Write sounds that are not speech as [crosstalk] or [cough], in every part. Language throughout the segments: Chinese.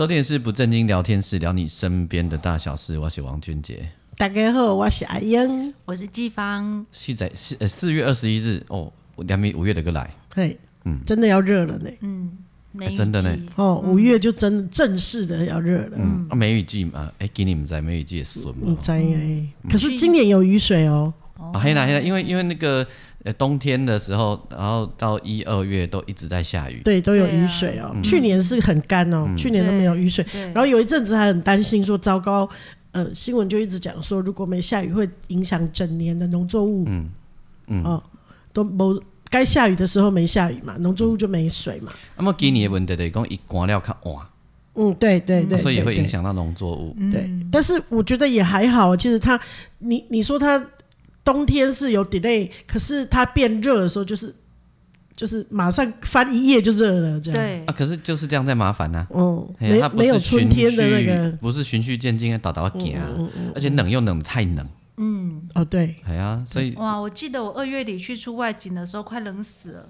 收电视不正经聊天室，聊你身边的大小事。我是王俊杰，大家好，我是阿英，我是季芳。现在四呃四月二十一日。哦，两米五月的歌来，嘿，嗯，真的要热了呢，嗯，欸、真的呢，哦，五月就真正式的要热了，嗯，啊，梅雨季嘛，哎、欸，今年不在梅雨季也顺嘛，在哎，可是今年有雨水哦，啊，黑啦黑啦，因为因为那个。呃，冬天的时候，然后到一二月都一直在下雨，对，都有雨水哦。啊、去年是很干哦，嗯、去年都没有雨水。然后有一阵子还很担心说，糟糕，呃，新闻就一直讲说，如果没下雨会影响整年的农作物。嗯嗯哦，都某该下雨的时候没下雨嘛，农作物就没水嘛。那么今年的问题就是讲，一干了较晚。嗯，对对对，所以也会影响到农作物。对，对，但是我觉得也还好。其实它，你你说它。冬天是有 delay，可是它变热的时候，就是就是马上翻一页就热了，这样。对啊，可是就是这样在麻烦呢。哦，没没有春天的那个，不是循序渐进的，倒倒行啊，而且冷又冷的太冷。嗯，哦对，哎呀，所以哇，我记得我二月底去出外景的时候，快冷死了，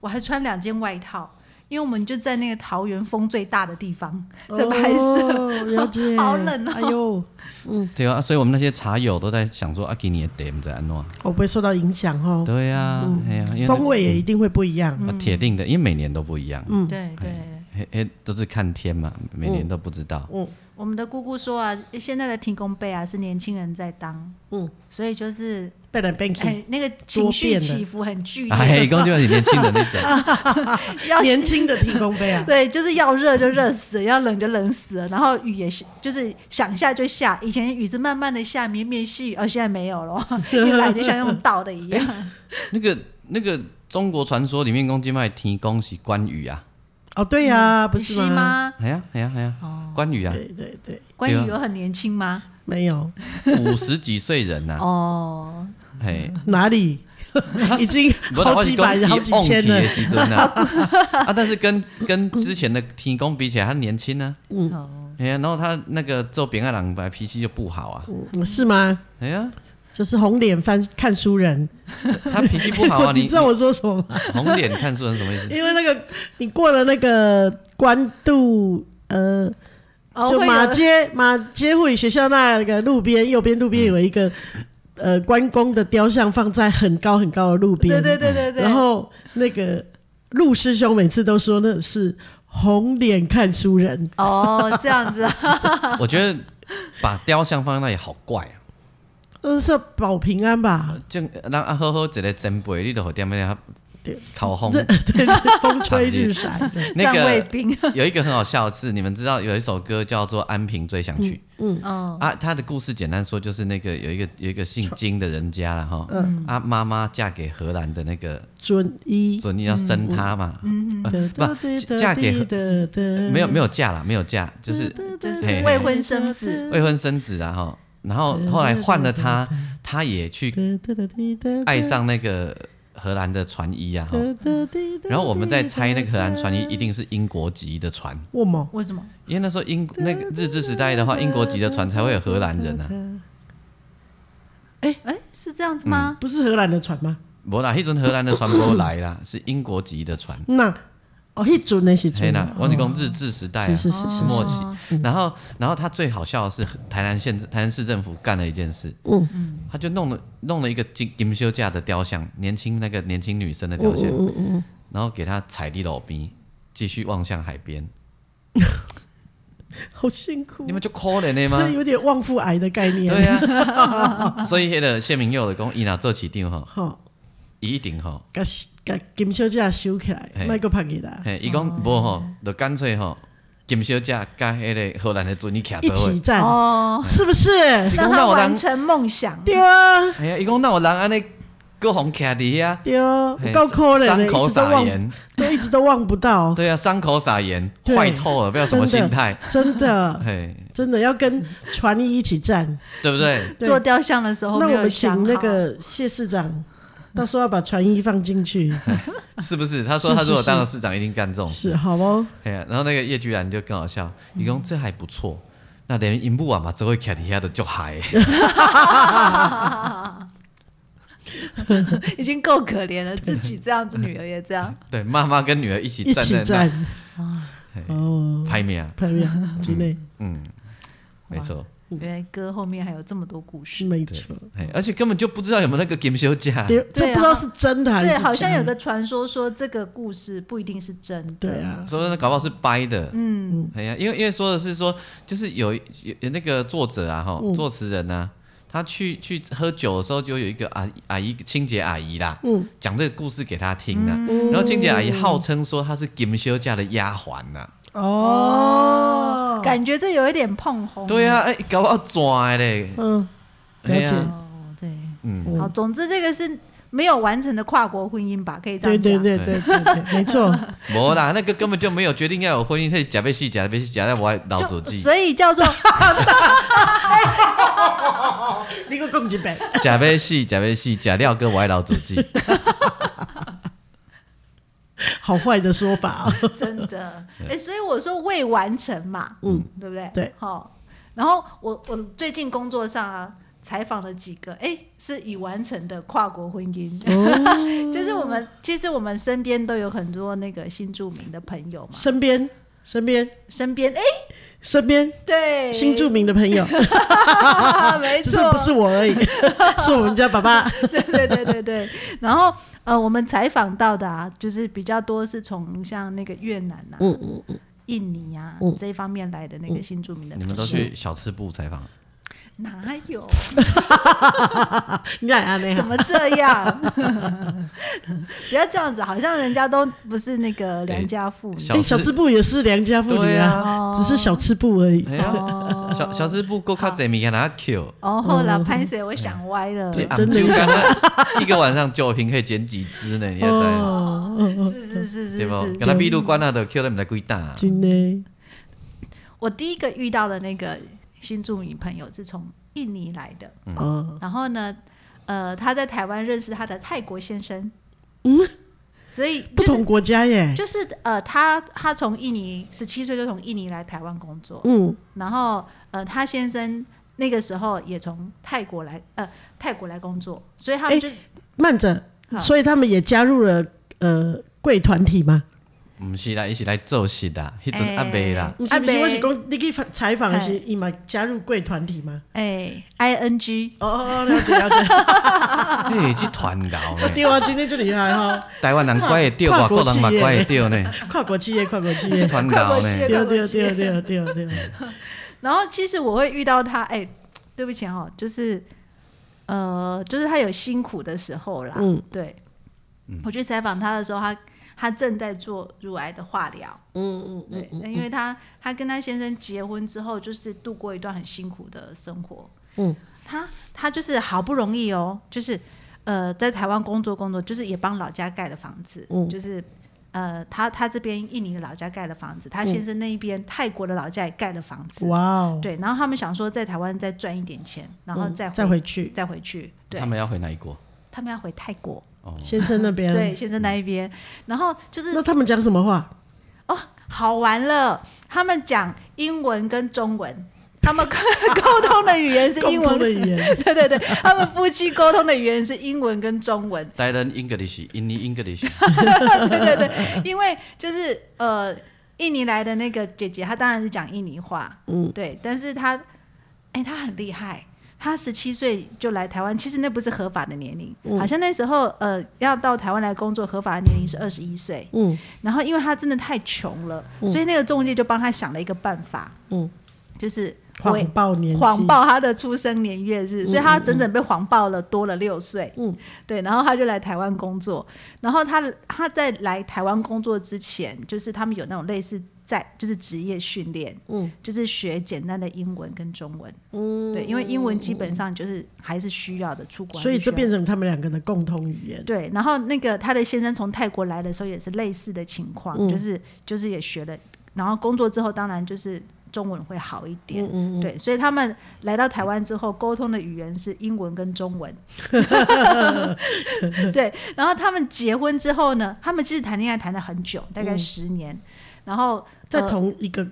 我还穿两件外套。因为我们就在那个桃园风最大的地方在拍摄，[laughs] 好冷哦！哎呦，嗯，对啊，所以我们那些茶友都在想说，阿基尼的点在安诺，我不会受到影响哦？对呀，哎呀，风味也一定会不一样，铁定的，因为每年都不一样。嗯，对对，嘿嘿，都是看天嘛，每年都不知道。嗯，我们的姑姑说啊，现在的停工杯啊是年轻人在当，嗯，所以就是。变来变去，那个情绪起伏很剧烈。哎，公就是年轻人那种，[laughs] 要年轻的提供杯啊。[laughs] 对，就是要热就热死了，要冷就冷死了。然后雨也就是想下就下，以前雨是慢慢的下，绵绵细雨，而现在没有了，[laughs] 一来就像用倒的一样。那个那个中国传说里面，公鸡卖提供是关羽啊。哦，对呀，不是吗？哎呀，哎呀，哎呀，关羽啊，对对对，关羽有很年轻吗？没有，五十几岁人呐。哦。嘿，哪里？已经好几百、好几千了 [laughs] 啊！但是跟跟之前的天公比起来，他年轻呢。嗯，哎呀，然后他那个做扁爱郎，本来脾气就不好啊。嗯，是吗？哎呀，就是红脸翻看书人，他脾气不好啊。[laughs] 你知道我说什么吗？[laughs] 红脸看书人什么意思？因为那个你过了那个官渡，呃，就马街马街护理学校那个路边，右边路边有一个。呃，关公的雕像放在很高很高的路边，对对对对对。然后那个陆师兄每次都说那是红脸看书人。哦，这样子啊。[laughs] 我觉得把雕像放在那里好怪啊。呃，是保平安吧？就让阿好好一个真辈，你都好点样？烤红，[laughs] 对，风吹日晒。那个 [laughs] 有一个很好笑的是，你们知道有一首歌叫做《安平追想曲》。嗯。嗯。啊，他的故事简单说就是那个有一个有一个姓金的人家了哈。嗯。啊，妈妈嫁给荷兰的那个准一，准一要生他嘛。嗯。嗯。[laughs] 不，嫁给没有没有嫁了，没有嫁，就是就是未婚生子。未婚生子然后然后后来换了他，他也去爱上那个。荷兰的船医啊，然后我们在猜那个荷兰船医一定是英国籍的船。为什么？为什么？因为那时候英那个日治时代的话，英国籍的船才会有荷兰人啊。哎哎，是这样子吗？不是荷兰的船吗？不啦，那阵荷兰的船不来啦，是英国籍的船。那。哦，一准那些准。我跟你讲，日治时代是是是末期。然后，然后他最好笑的是，台南县台南市政府干了一件事。嗯嗯。他就弄了弄了一个金金修架的雕像，年轻那个年轻女生的雕像。嗯嗯。然后给他踩地老逼，继续望向海边。[laughs] 好辛苦。你们就可怜的吗？有点旺夫癌的概念。对呀。[laughs] 所以那个谢明佑的讲，伊那做起定哈。好。一定吼，甲甲。金小姐收起来，卖个拍起来。嘿，伊讲无吼，就干脆吼，金小姐甲迄个荷兰的船一徛一起站哦，是不是？让他完成梦想。对啊。哎呀，伊讲那我人安尼各红卡迪呀，对哦，够可怜，伤口撒盐，都一直都忘不到。对啊，伤口撒盐，坏透了，不要什么心态，真的，真的要跟传艺一起站，对不对？做雕像的时候，那我们请那个谢市长，[laughs] 到时候要把传艺放进去，[laughs] 是不是？他说 [laughs] 他如果当了市长，一定干这种事，是好哦。哎呀，然后那个叶居然就更好笑，你说这还不错。那等于银幕啊嘛，只会卡底下的就嗨，已经够可怜了，自己这样子，女儿也这样。对，妈妈跟女儿一起站在那，一起站哦，拍面啊，拍面之类，嗯，没错。原来歌后面还有这么多故事，没错，而且根本就不知道有没有那个金修甲，这不知道是真的还是？对，好像有个传说说这个故事不一定是真的，对啊，说那搞不好是掰的，嗯，哎呀，因为因为说的是说，就是有有那个作者啊，哈，作词人呢，他去去喝酒的时候，就有一个阿阿姨清洁阿姨啦，嗯，讲这个故事给他听了，然后清洁阿姨号称说她是金修甲的丫鬟呐。哦，感觉这有一点碰红。对啊，哎，搞我拽嘞。嗯，了解。对，嗯，好，总之这个是没有完成的跨国婚姻吧？可以这样讲。对对对对对对，没错。[laughs] 没啦，那个根本就没有决定要有婚姻，是假被戏，假被戏，假在我还老祖记。所以叫做。[laughs] 你给我讲一遍。假被戏，假被戏，假料哥我爱老祖记。好坏的说法。哦，[laughs] 真的。[laughs] 哎，所以我说未完成嘛，嗯，对不对？对，好。然后我我最近工作上啊，采访了几个，哎，是已完成的跨国婚姻，[laughs] 就是我们其实我们身边都有很多那个新著名的朋友嘛，身边身边。身边哎。身边。对。新著名的朋友，没错，只是不是我而已，是我们家爸爸。对对对对对。然后呃，我们采访到的啊，就是比较多是从像那个越南啊、嗯嗯嗯、印尼啊、嗯、这一方面来的那个新住民的。你们都去小吃部采访？哪有？[laughs] 你俩怎么这样？[laughs] 不要这样子，好像人家都不是那个良家妇女。哎，小吃部也是良家妇女啊，只是小吃部而已。小小吃部够卡济米，给他 Q。哦，后来拍谁？我想歪了。真的，一个晚上酒瓶可以捡几只呢？[laughs] 你在？是是是是，对不？跟他闭路关了的 Q 他们在归大。真的。我第一个遇到的那个。新住民朋友是从印尼来的，嗯，然后呢，呃，他在台湾认识他的泰国先生，嗯，所以、就是、不同国家耶，就是呃，他他从印尼十七岁就从印尼来台湾工作，嗯，然后呃，他先生那个时候也从泰国来，呃，泰国来工作，所以他们就、欸、慢着，所以他们也加入了呃贵团体吗？不是啦，伊是来做事的，迄阵阿伯啦。不是不是，我是讲你去采访的是伊嘛加入贵团体吗？哎，I N G。哦哦，了解了解。[laughs] 哎，是团购。对啊，今天就厉害哈。台湾人怪会掉，外国人嘛怪会掉呢。跨国企业，跨国企业。[laughs] 团购呢？对对对对对对。然后其实我会遇到他，哎，对不起哈，就是呃，就是他有辛苦的时候啦。嗯，对。我去采访他的时候，他。他正在做乳癌的化疗，嗯嗯嗯，对，因为他他跟他先生结婚之后，就是度过一段很辛苦的生活，嗯，他他就是好不容易哦，就是呃在台湾工作工作，就是也帮老家盖了房子，嗯，就是呃他他这边印尼的老家盖了房子，他先生那一边泰国的老家也盖了房子，哇哦，对，然后他们想说在台湾再赚一点钱，然后再再回去。再回去，对，他们要回哪一国？他们要回泰国。先生那边，对，先生那一边，然后就是那他们讲什么话？哦，好玩了，他们讲英文跟中文，他们沟通的语言是 [laughs] 英文。的语言，[laughs] 对对对，他们夫妻沟通的语言是英文跟中文。台湾 English，印尼 English，[laughs] 对对对，因为就是呃，印尼来的那个姐姐，她当然是讲印尼话，嗯，对，但是她，哎，她很厉害。他十七岁就来台湾，其实那不是合法的年龄，嗯、好像那时候呃要到台湾来工作，合法的年龄是二十一岁。嗯，然后因为他真的太穷了，嗯、所以那个中介就帮他想了一个办法，嗯，就是谎报年谎报他的出生年月日，嗯、所以他整整被谎报了多了六岁。嗯，对，然后他就来台湾工作，然后他他在来台湾工作之前，就是他们有那种类似。在就是职业训练，嗯，就是学简单的英文跟中文，嗯，对，因为英文基本上就是还是需要的，出国，所以这变成他们两个的共同语言。对，然后那个他的先生从泰国来的时候也是类似的情况，嗯，就是就是也学了，然后工作之后当然就是。中文会好一点，嗯嗯对，所以他们来到台湾之后，沟通的语言是英文跟中文，[laughs] 对。然后他们结婚之后呢，他们其实谈恋爱谈了很久，大概十年，嗯、然后在同一个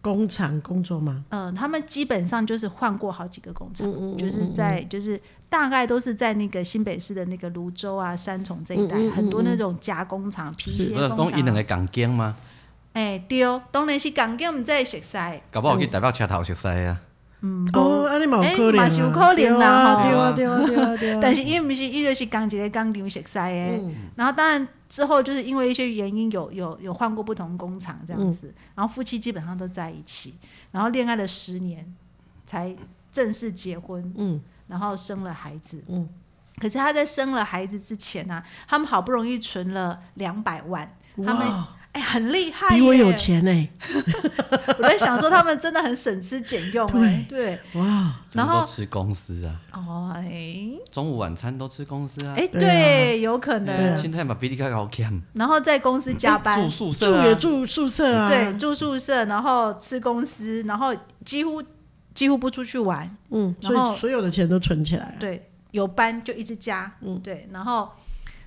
工厂工作吗？嗯、呃，他们基本上就是换过好几个工厂，嗯嗯嗯嗯就是在就是大概都是在那个新北市的那个泸州啊、三重这一带，嗯嗯嗯嗯很多那种加工厂、皮鞋工厂。不是讲伊两个港间吗？哎，对，当然是港警唔在熟悉。搞不好去台北车头熟悉啊。嗯，哦，安尼嘛有可能。嘛是有可能啦，对啊，对啊，对啊，对啊。[laughs] 但是伊毋是，伊就是讲一个工厂熟悉诶。然后当然之后就是因为一些原因，有有有换过不同工厂这样子。然后夫妻基本上都在一起，然后恋爱了十年，才正式结婚。嗯。然后生了孩子。嗯。可是他在生了孩子之前呢，他们好不容易存了两百万，他们。哎，很厉害，比我有钱呢。[laughs] 我在想说，他们真的很省吃俭用。对对，哇，然后都吃公司啊。哦，哎，中午晚餐都吃公司啊。哎，对，有可能。现在嘛，比你更好看。然后在公司加班，住宿舍，住也住宿舍啊。对，住宿舍，然后吃公司，然后几乎几乎不出去玩。嗯，所以所有的钱都存起来。对，有班就一直加。嗯，对，然后。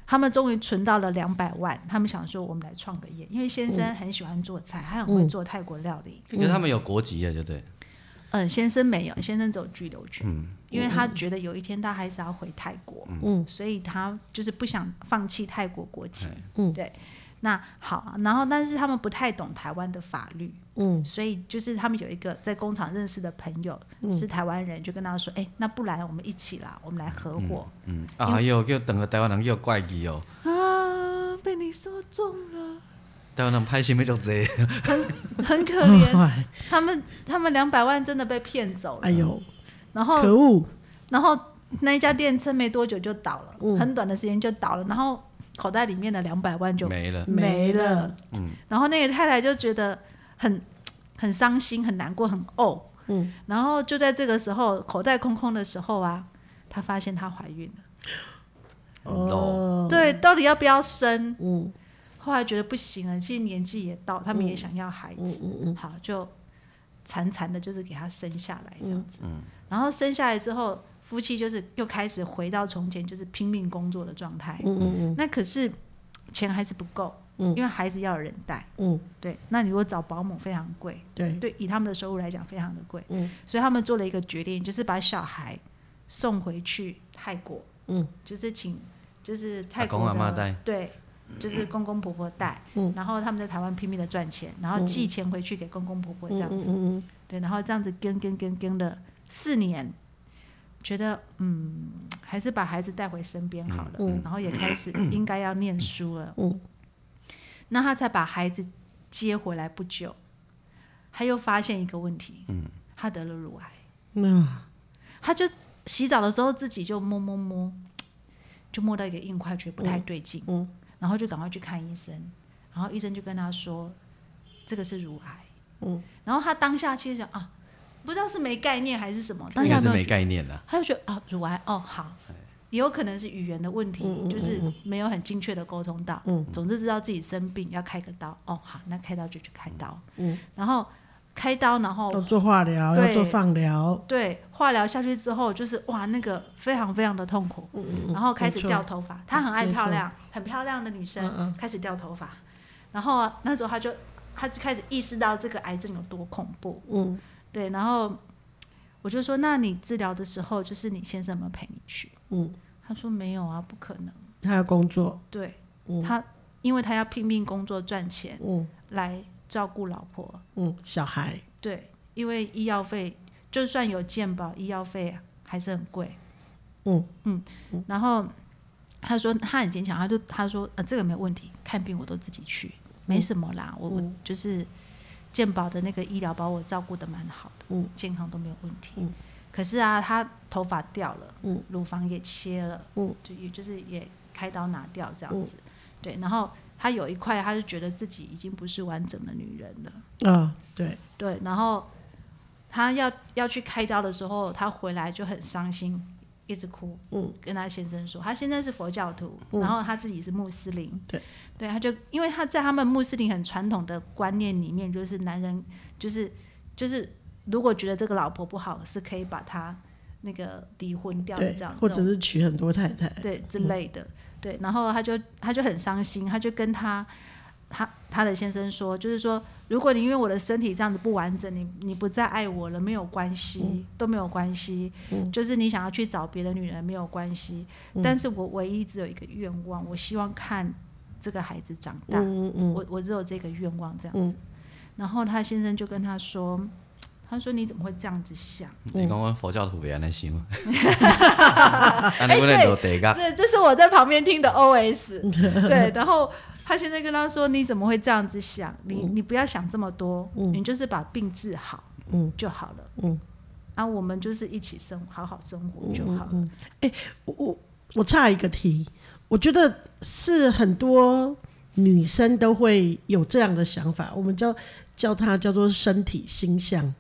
他们终于存到了两百万，他们想说我们来创个业，因为先生很喜欢做菜，他、嗯、很会做泰国料理。因为他们有国籍的，就对。嗯，先生没有，先生只有居留权。嗯，因为他觉得有一天他还是要回泰国，嗯，所以他就是不想放弃泰国国籍。嗯，对。那好，然后但是他们不太懂台湾的法律，嗯，所以就是他们有一个在工厂认识的朋友、嗯、是台湾人，就跟他说：“哎、欸，那不然我们一起啦，我们来合伙。嗯”嗯，啊哟，叫等个台湾人又怪异哦。啊，被你说中了。台湾人拍戏没做这，很 [laughs] 很可怜。他们他们两百万真的被骗走了。哎呦，然后可恶，然后那一家店撑没多久就倒了，嗯、很短的时间就倒了，然后。口袋里面的两百万就没了，没了。嗯，然后那个太太就觉得很很伤心、很难过、很怄。嗯，然后就在这个时候，口袋空空的时候啊，她发现她怀孕了。哦，对，到底要不要生？嗯，后来觉得不行了，其实年纪也到，他们也想要孩子。嗯嗯嗯，好，就惨惨的，就是给她生下来这样子。嗯，然后生下来之后。夫妻就是又开始回到从前，就是拼命工作的状态。嗯嗯嗯。那可是钱还是不够，嗯，因为孩子要有人带。嗯，对。那你如果找保姆非常贵，对对，以他们的收入来讲非常的贵。嗯。所以他们做了一个决定，就是把小孩送回去泰国。嗯。就是请，就是泰国的阿公阿妈带。对，就是公公婆婆带。嗯。然后他们在台湾拼命的赚钱，然后寄钱回去给公公婆婆这样子。嗯嗯。对，然后这样子跟跟跟跟了四年。觉得嗯，还是把孩子带回身边好了，嗯、然后也开始应该要念书了。嗯、那他才把孩子接回来不久，他又发现一个问题，嗯、他得了乳癌。嗯、他就洗澡的时候自己就摸摸摸，就摸到一个硬块，觉得不太对劲，嗯嗯、然后就赶快去看医生，然后医生就跟他说，这个是乳癌。嗯、然后他当下其实想啊。不知道是没概念还是什么，当下是没概念的。他就觉得啊，乳癌哦好，也有可能是语言的问题，就是没有很精确的沟通到。嗯，总之知道自己生病要开个刀，哦好，那开刀就去开刀。嗯，然后开刀，然后要做化疗，要做放疗。对，化疗下去之后，就是哇，那个非常非常的痛苦。嗯，然后开始掉头发，她很爱漂亮，很漂亮的女生开始掉头发。然后那时候她就，她就开始意识到这个癌症有多恐怖。嗯。对，然后我就说，那你治疗的时候，就是你先生有没有陪你去？嗯，他说没有啊，不可能，他要工作。对，嗯、他因为他要拼命工作赚钱，嗯，来照顾老婆，嗯，小孩。对，因为医药费就算有健保，医药费还是很贵。嗯。嗯，然后他说他很坚强，他就他说呃这个没问题，看病我都自己去，没什么啦，我、嗯、我就是。健保的那个医疗把我照顾的蛮好的，嗯，健康都没有问题。嗯，可是啊，他头发掉了，嗯，乳房也切了，嗯，就也就是也开刀拿掉这样子，嗯、对。然后她有一块，她就觉得自己已经不是完整的女人了。啊，对对，然后她要要去开刀的时候，她回来就很伤心，一直哭。嗯，跟他先生说，他先生是佛教徒，嗯、然后他自己是穆斯林。对对，他就因为他在他们穆斯林很传统的观念里面，就是男人就是就是如果觉得这个老婆不好，是可以把她那个离婚掉的这样，或者是娶很多太太，对之类的。嗯对，然后他就他就很伤心，他就跟他他他的先生说，就是说，如果你因为我的身体这样子不完整，你你不再爱我了，没有关系，嗯、都没有关系，嗯、就是你想要去找别的女人没有关系，嗯、但是我唯一只有一个愿望，我希望看这个孩子长大，嗯嗯、我我只有这个愿望这样子，嗯、然后他先生就跟他说。他说：“你怎么会这样子想？你刚刚佛教徒别 [laughs] [laughs] 那心。哎，对，这这是我在旁边听的 OS。对，然后他现在跟他说：你怎么会这样子想？你你不要想这么多，你就是把病治好，嗯，就好了，嗯，啊，我们就是一起生，好好生活就好了。哎，我我我差一个题，我觉得是很多女生都会有这样的想法，我们叫叫它叫做身体形象。”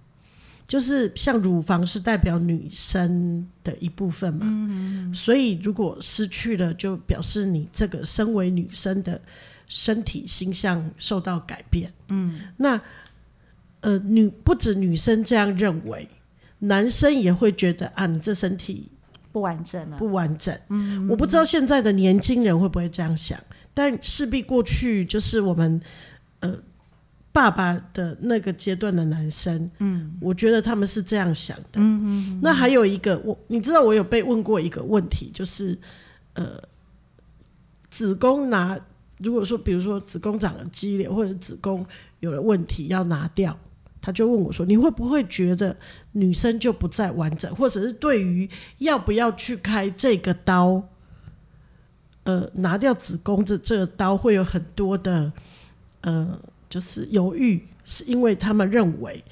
就是像乳房是代表女生的一部分嘛，嗯嗯，所以如果失去了，就表示你这个身为女生的身体形象受到改变。嗯，那呃，女不止女生这样认为，男生也会觉得啊，你这身体不完整了，不完整。嗯，我不知道现在的年轻人会不会这样想，但势必过去就是我们呃。爸爸的那个阶段的男生，嗯，我觉得他们是这样想的。嗯嗯嗯。那还有一个，我你知道，我有被问过一个问题，就是呃，子宫拿，如果说比如说子宫长了肌瘤，或者子宫有了问题要拿掉，他就问我说：“你会不会觉得女生就不再完整，或者是对于要不要去开这个刀，呃，拿掉子宫这这个刀会有很多的呃。”就是犹豫，是因为他们认为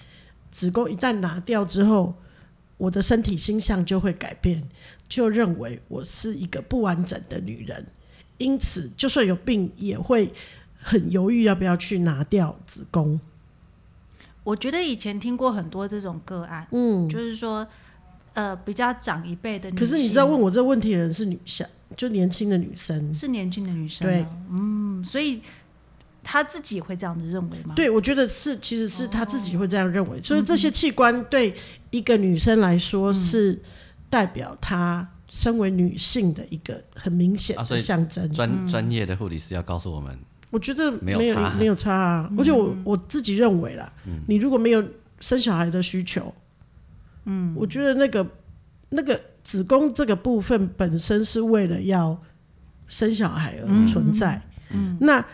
子宫一旦拿掉之后，我的身体形象就会改变，就认为我是一个不完整的女人，因此就算有病也会很犹豫要不要去拿掉子宫。我觉得以前听过很多这种个案，嗯，就是说，呃，比较长一辈的女生，可是你知道问我这个问题的人是女生，就年轻的女生，是年轻的女生，对，嗯，所以。他自己会这样子认为吗？对，我觉得是，其实是他自己会这样认为。哦、所以这些器官对一个女生来说是代表她身为女性的一个很明显的象征。专专、啊、业的护理师要告诉我们，我觉得没有没有，没有差啊。而且我我自己认为啦，嗯、你如果没有生小孩的需求，嗯，我觉得那个那个子宫这个部分本身是为了要生小孩而存在，嗯，嗯。那。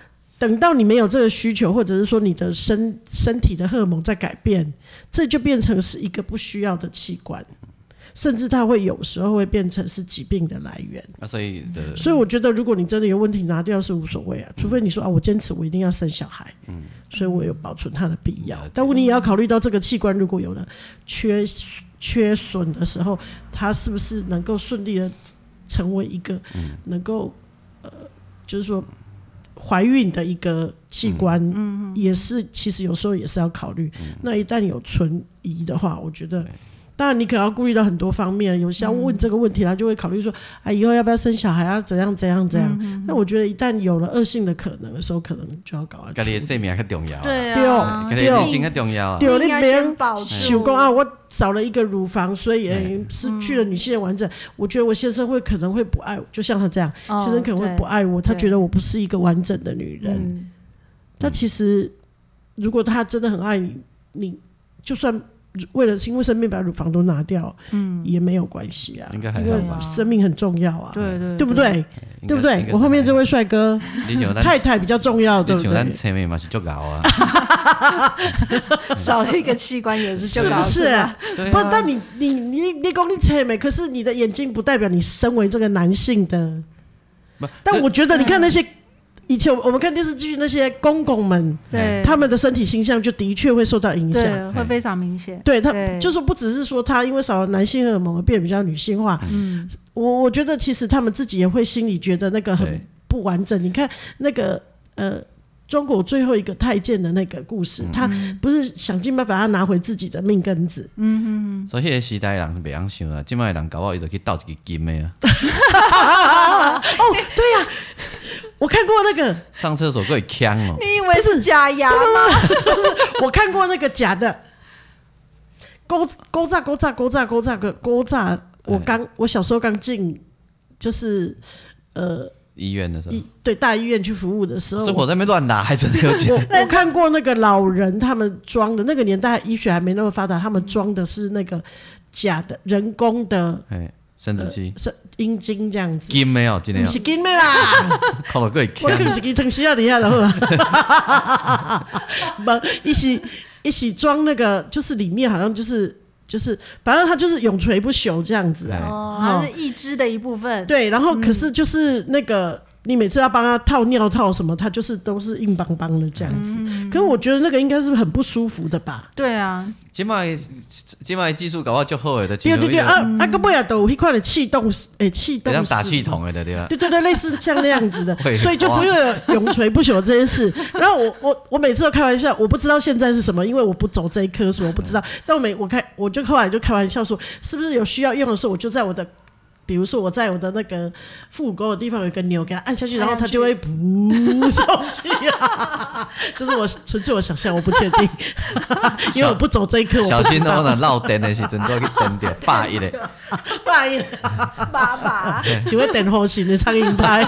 等到你没有这个需求，或者是说你的身身体的荷尔蒙在改变，这就变成是一个不需要的器官，甚至它会有时候会变成是疾病的来源。啊，所以的，所以我觉得如果你真的有问题，拿掉是无所谓啊，除非你说啊，我坚持我一定要生小孩，嗯，所以我有保存它的必要。但你也要考虑到这个器官如果有了缺缺损的时候，它是不是能够顺利的成为一个能够呃，就是说。怀孕的一个器官，也是其实有时候也是要考虑。那一旦有存疑的话，我觉得，当然你可能要顾虑到很多方面。有些要问这个问题，他就会考虑说，啊，以后要不要生小孩，要怎样怎样怎样。那我觉得一旦有了恶性的可能的时候，可能就要搞啊。家里的生命还重要，对啊，对，家里性很重要啊。对，你别想说啊，我少了一个乳房，所以失去了女性的完整。我觉得我先生会可能会不爱我，就像他这样，先生可能会不爱我，他觉得我不是一个完整的女人。但其实，如果他真的很爱你，你就算。为了因为生命把乳房都拿掉，嗯，也没有关系啊，应该还好吧？生命很重要啊，对对，对不对？对不对？我后面这位帅哥，太太比较重要，对不对？前面嘛是就搞啊，[laughs] 少了一个器官也是，是不是？不，但你你你你讲你前面，可是你的眼睛不代表你身为这个男性的。但我觉得你看那些。以前我们看电视剧，那些公公们，对他们的身体形象就的确会受到影响，会非常明显。对他，就是不只是说他因为少了男性荷尔蒙而变得比较女性化。嗯，我我觉得其实他们自己也会心里觉得那个很不完整。你看那个呃。中国最后一个太监的那个故事，嗯、他不是想尽办法要拿回自己的命根子。嗯哼，所以那个时代人是别样想啊，今麦人搞不好伊就去倒一个金的啊。[laughs] 哦，对呀、啊，我看过那个上厕所可以锵哦。你以为是假牙吗？我看过那个假的，勾勾炸勾炸勾炸勾炸个勾炸。我刚我小时候刚进，就是呃。医院的时候，对大医院去服务的时候，是我在那边乱拿，还真的有假。我我看过那个老人他们装的，那个年代医学还没那么发达，他们装的是那个假的人工的，哎，生殖器、是阴茎这样子。金没有，今天不是金没啦，靠了个我看一个藤丝啊，底下然后，[laughs] 不，一起一起装那个，就是里面好像就是。就是，反正它就是永垂不朽这样子啊，哦，它是义肢的一部分。对，然后可是就是那个。嗯你每次要帮他套尿套什么，他就是都是硬邦邦的这样子。嗯、可是我觉得那个应该是很不舒服的吧？对啊，起码起码技术搞不好就后悔的。对对对啊，啊个不要都有一块的气动诶，气动像打气筒的对吧？对对对，类似像那样子的，[laughs] 所以就不会有永垂不朽这件事。然后我我我每次都开玩笑，我不知道现在是什么，因为我不走这一科，所以我不知道。但我每我开我就后来就开玩笑说，是不是有需要用的时候，我就在我的。比如说我在我的那个腹股沟的地方有一个钮，给它按下去，然后它就会噗上去啊！[laughs] 这是我纯粹我想象，我不确定，[laughs] 因为我不走这一刻。小心哦，那漏电的时阵都去灯点，霸一嘞，霸一，爸爸，请问等后型的苍蝇拍，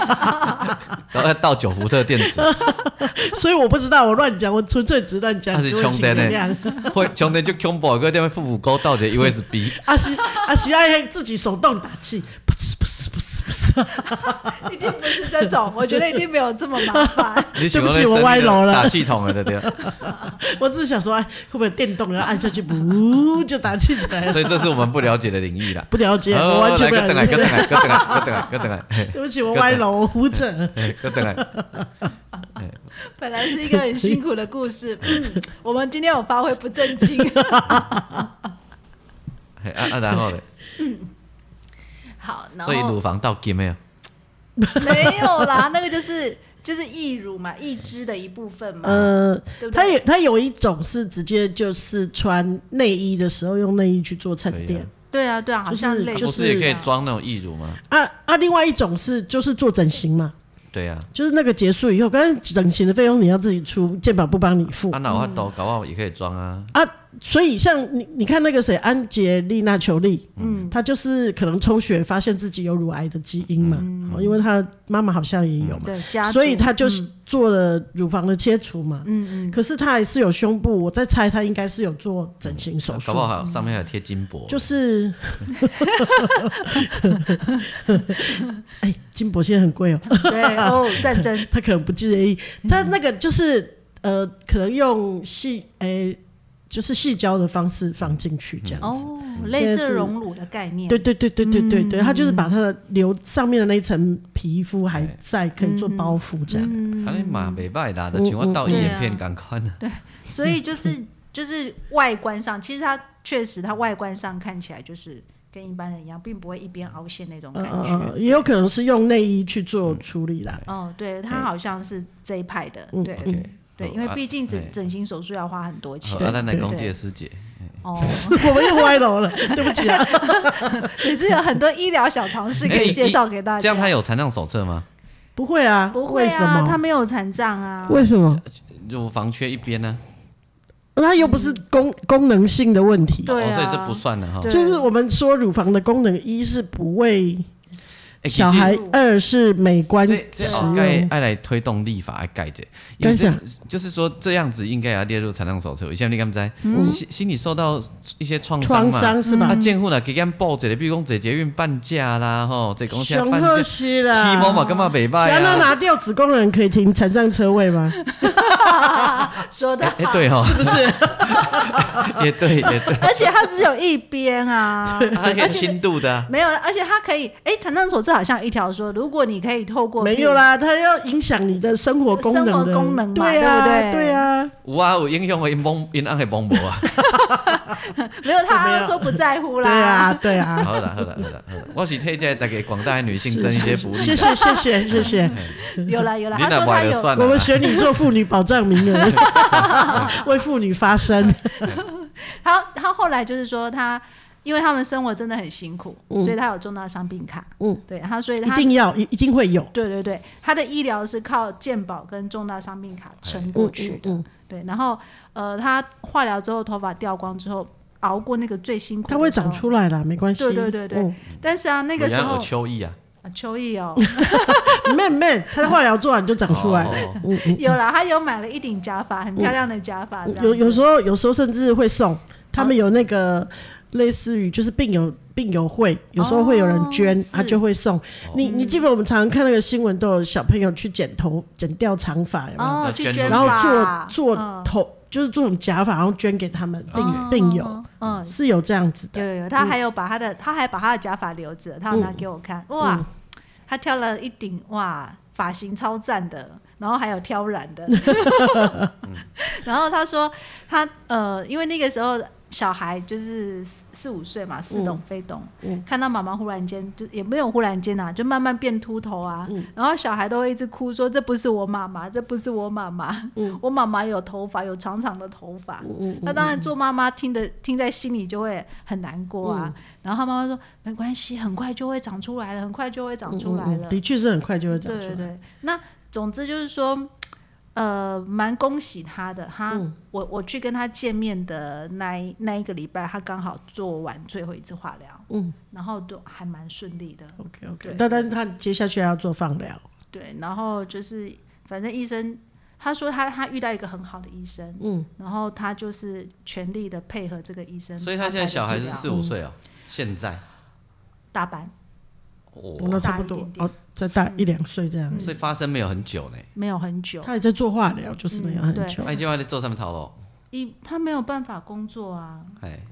都要倒九伏特电池，[laughs] 所以我不知道，我乱讲，我纯粹只乱讲。他是充电的，[laughs] 会充电就穷宝哥电会腹股沟倒着 USB。阿西阿西爱自己手动打气。一定不是这种，我觉得一定没有这么麻烦。[laughs] 对不起，我歪楼了。打气筒了，对不对？[laughs] 我只是想说，哎，会不会电动，然后按下去，噗，就打气起来了。所以这是我们不了解的领域了。不了解，我完全不了解。来，等来，等来，等来，等来，等来。[laughs] 对不起，我歪楼，我胡扯。等来。本来是一个很辛苦的故事，嗯，我们今天有发挥不正经。啊啊，然后呢？嗯。好，所以乳房到金没有？[laughs] 没有啦，那个就是就是义乳嘛，义肢的一部分嘛。呃，它有它有一种是直接就是穿内衣的时候用内衣去做沉淀。对啊，对啊，好像就是也可以装那种义乳吗？啊啊，另外一种是就是做整形嘛。对啊，就是那个结束以后，但是整形的费用你要自己出，健保不帮你付。啊，那我搞不好也可以装啊。啊。所以，像你，你看那个谁，安杰丽娜·裘丽，嗯，她就是可能抽血发现自己有乳癌的基因嘛，嗯、因为她妈妈好像也有嘛，对，所以她就是做了乳房的切除嘛，嗯嗯，可是她还是有胸部，我在猜她应该是有做整形手术，搞不好上面还有贴金箔，就是 [laughs] [laughs] 哎，金箔现在很贵哦，对哦，战争，[laughs] 他可能不介意，他那个就是呃，可能用细哎。就是细胶的方式放进去这样子，哦，类似熔乳的概念。对对对对对对对，它就是把它的留上面的那一层皮肤还在，可以做包覆这样。它那嘛没败啦，的情况到一眼片赶快呢。对，所以就是 [laughs] 就是外观上，其实它确实它外观上看起来就是跟一般人一样，并不会一边凹陷那种感觉。也有可能是用内衣去做处理啦。哦，对，它好像是这一派的，对。对，因为毕竟整整形手术要花很多钱。对，那来公借师姐。哦，[laughs] 我们又歪楼了，[laughs] 对不起啊。[laughs] 也是有很多医疗小常识可以介绍给大家。这样他有残障手册吗？不会啊，不会啊，他没有残障啊。为什么？乳房缺一边呢？那又不是功功能性的问题，对，所以这不算了哈。就是我们说乳房的功能，一是不为。小孩二是美观，这这该爱来推动立法来改的，因为这就是说这样子应该要列入残障手册。像你刚才心心理受到一些创伤嘛，创伤是吧？啊，健护呢给人报纸的，比如讲坐捷运半价啦，吼，坐公车半价，起码嘛干嘛没办法？想要拿掉子宫人可以停残障车位吗？[laughs] 说的哎，对哈，是不是？[laughs] 也对，也对。而且它只有一边啊，[laughs] 它可以轻度的没有，而且它可以哎，残障手册。好像一条说，如果你可以透过没有啦，它要影响你的生活功能的功能嘛，对啊，对啊，有啊，有影响的，因崩因安还崩无啊。没有，他说不在乎啦。对啊，对啊。好了，好了，好了，好了。我是推荐带给广大女性增一些福利。谢谢，谢谢，谢谢。[laughs] 有了，有了。他说他有，我们选你做妇女保障名额，[laughs] 为妇女发声。[laughs] 他他后来就是说他。因为他们生活真的很辛苦，嗯、所以他有重大伤病卡。嗯，对，他所以他一定要一一定会有。对对对，他的医疗是靠健保跟重大伤病卡撑过去的。嗯嗯嗯、对，然后呃，他化疗之后头发掉光之后，熬过那个最辛苦。他会长出来了，没关系。对对对对，嗯、但是啊，那个时候秋意啊，啊秋意哦，[laughs] 没没，他的化疗做完就长出来了。有了，他有买了一顶假发，很漂亮的假发。有有时候有时候甚至会送，他们有那个。啊类似于就是病友病友会，有时候会有人捐，他就会送你。你记得我们常常看那个新闻，都有小朋友去剪头、剪掉长发，有没有？去捐，然后做做头，就是做种假发，然后捐给他们病病友。嗯，是有这样子的。有有有，他还有把他的，他还把他的假发留着，他要拿给我看。哇，他挑了一顶哇，发型超赞的，然后还有挑染的。[laughs] 然后他说他呃，因为那个时候。小孩就是四四五岁嘛，似懂非懂，嗯嗯、看到妈妈忽然间就也没有忽然间呐、啊，就慢慢变秃头啊，嗯、然后小孩都会一直哭说，这不是我妈妈，这不是我妈妈，嗯、[laughs] 我妈妈有头发，有长长的头发。那当然做妈妈听的听在心里就会很难过啊。嗯、然后他妈妈说没关系，很快就会长出来了，很快就会长出来了。的确是很快就会长出来。对对对，那总之就是说。呃，蛮恭喜他的，他、嗯、我我去跟他见面的那一那一个礼拜，他刚好做完最后一次化疗，嗯，然后都还蛮顺利的。OK OK，但但他接下去要做放疗，对，然后就是反正医生他说他他遇到一个很好的医生，嗯，然后他就是全力的配合这个医生，所以他现在小孩是四五岁哦，嗯、现在。大班。哦，那差不多哦，再大一两岁这样，所以发生没有很久呢，没有很久，他也在做化疗，就是没有很久。他今晚在做什么套路？一他没有办法工作啊，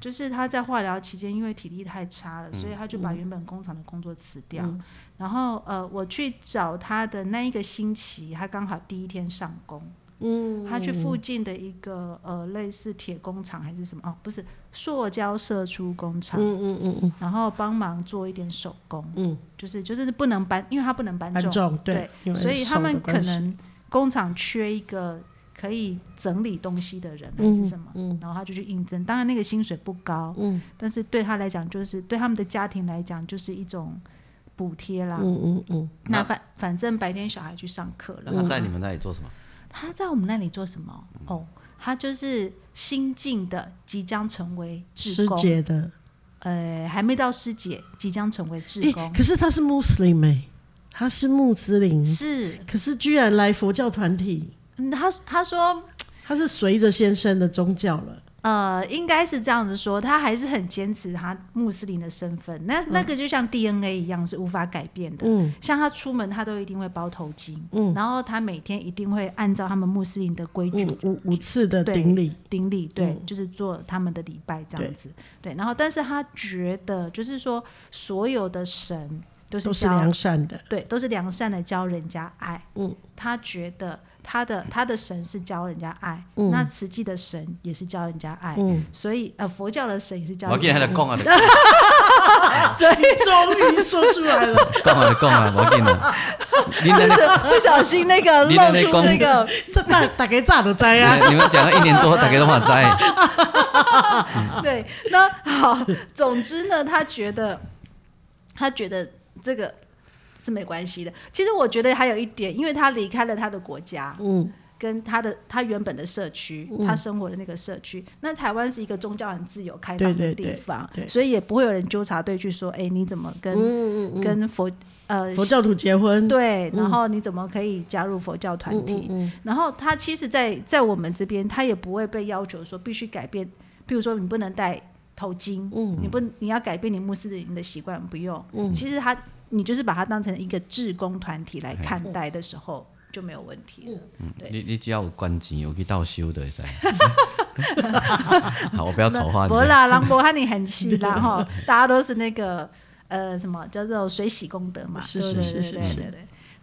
就是他在化疗期间，因为体力太差了，所以他就把原本工厂的工作辞掉。然后呃，我去找他的那一个星期，他刚好第一天上工。嗯，他去附近的一个呃类似铁工厂还是什么哦，不是塑胶射出工厂，嗯嗯嗯嗯，然后帮忙做一点手工，嗯，就是就是不能搬，因为他不能搬重，搬重对，对，所以他们可能工厂缺一个可以整理东西的人还是什么，嗯嗯、然后他就去应征，当然那个薪水不高，嗯，但是对他来讲就是对他们的家庭来讲就是一种补贴啦，嗯嗯嗯，那反反正白天小孩去上课了，那在你们那里做什么？他在我们那里做什么？哦，他就是新进的，即将成为师姐的，呃，还没到师姐，即将成为志工。可是他是穆斯林欸，他是穆斯林，是，可是居然来佛教团体。嗯，他他说他是随着先生的宗教了。呃，应该是这样子说，他还是很坚持他穆斯林的身份。那那个就像 DNA 一样，是无法改变的。嗯，像他出门，他都一定会包头巾。嗯，然后他每天一定会按照他们穆斯林的规矩，五五次的顶礼，顶礼，对，就是做他们的礼拜这样子。对，然后但是他觉得，就是说所有的神都是都是良善的，对，都是良善的教人家爱。嗯，他觉得。他的他的神是教人家爱，那慈济的神也是教人家爱，所以呃佛教的神也是教人家 [laughs] 所以终于说出来了。讲啊讲啊，我给你。[laughs] 就是不小心那个露出那个，这大大家咋都知啊？你们讲了一年多，大概都话知。[laughs] 对，那好，总之呢，他觉得他觉得这个。是没关系的。其实我觉得还有一点，因为他离开了他的国家，嗯，跟他的他原本的社区，嗯、他生活的那个社区。那台湾是一个宗教很自由、开放的地方，对对对对，所以也不会有人纠察队去说，哎，你怎么跟、嗯嗯嗯、跟佛呃佛教徒结婚？对，然后你怎么可以加入佛教团体？然后他其实在，在在我们这边，他也不会被要求说必须改变，比如说你不能戴头巾，嗯、你不你要改变你穆斯林的习惯，不用。嗯、其实他。你就是把它当成一个志工团体来看待的时候，就没有问题了。嗯，对你你只要有关钱，有去倒修的噻。[laughs] 好，我不要丑化你。不啦，兰博和你很稀啦哈，[laughs] 大家都是那个呃什么叫做水洗功德嘛。是是是是是。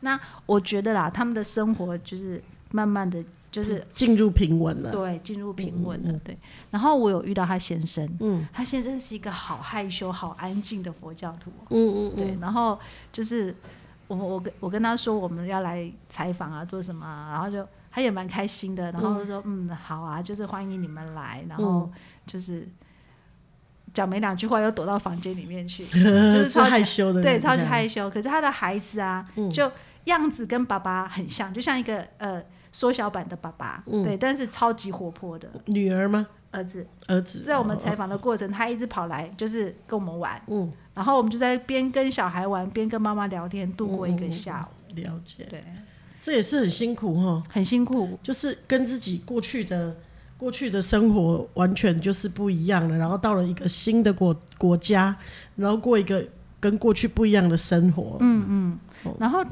那我觉得啦，他们的生活就是慢慢的就是进入平稳了。对，进入平稳了。对。然后我有遇到他先生，嗯，他先生是一个好害羞、好安静的佛教徒。嗯嗯对。然后就是我我跟我跟他说我们要来采访啊，做什么啊，然后就他也蛮开心的，然后就说嗯好啊，就是欢迎你们来，然后就是。讲没两句话，又躲到房间里面去，[laughs] 就是超害羞的，对，超级害羞。可是他的孩子啊，就样子跟爸爸很像，就像一个呃缩小版的爸爸，对，但是超级活泼的。女儿吗？儿子，儿子。在我们采访的过程，他一直跑来，就是跟我们玩，嗯，然后我们就在边跟小孩玩，边跟妈妈聊天，度过一个下午。了解，对，这也是很辛苦哈，很辛苦，就是跟自己过去的。过去的生活完全就是不一样了，然后到了一个新的国国家，然后过一个跟过去不一样的生活。嗯嗯。然后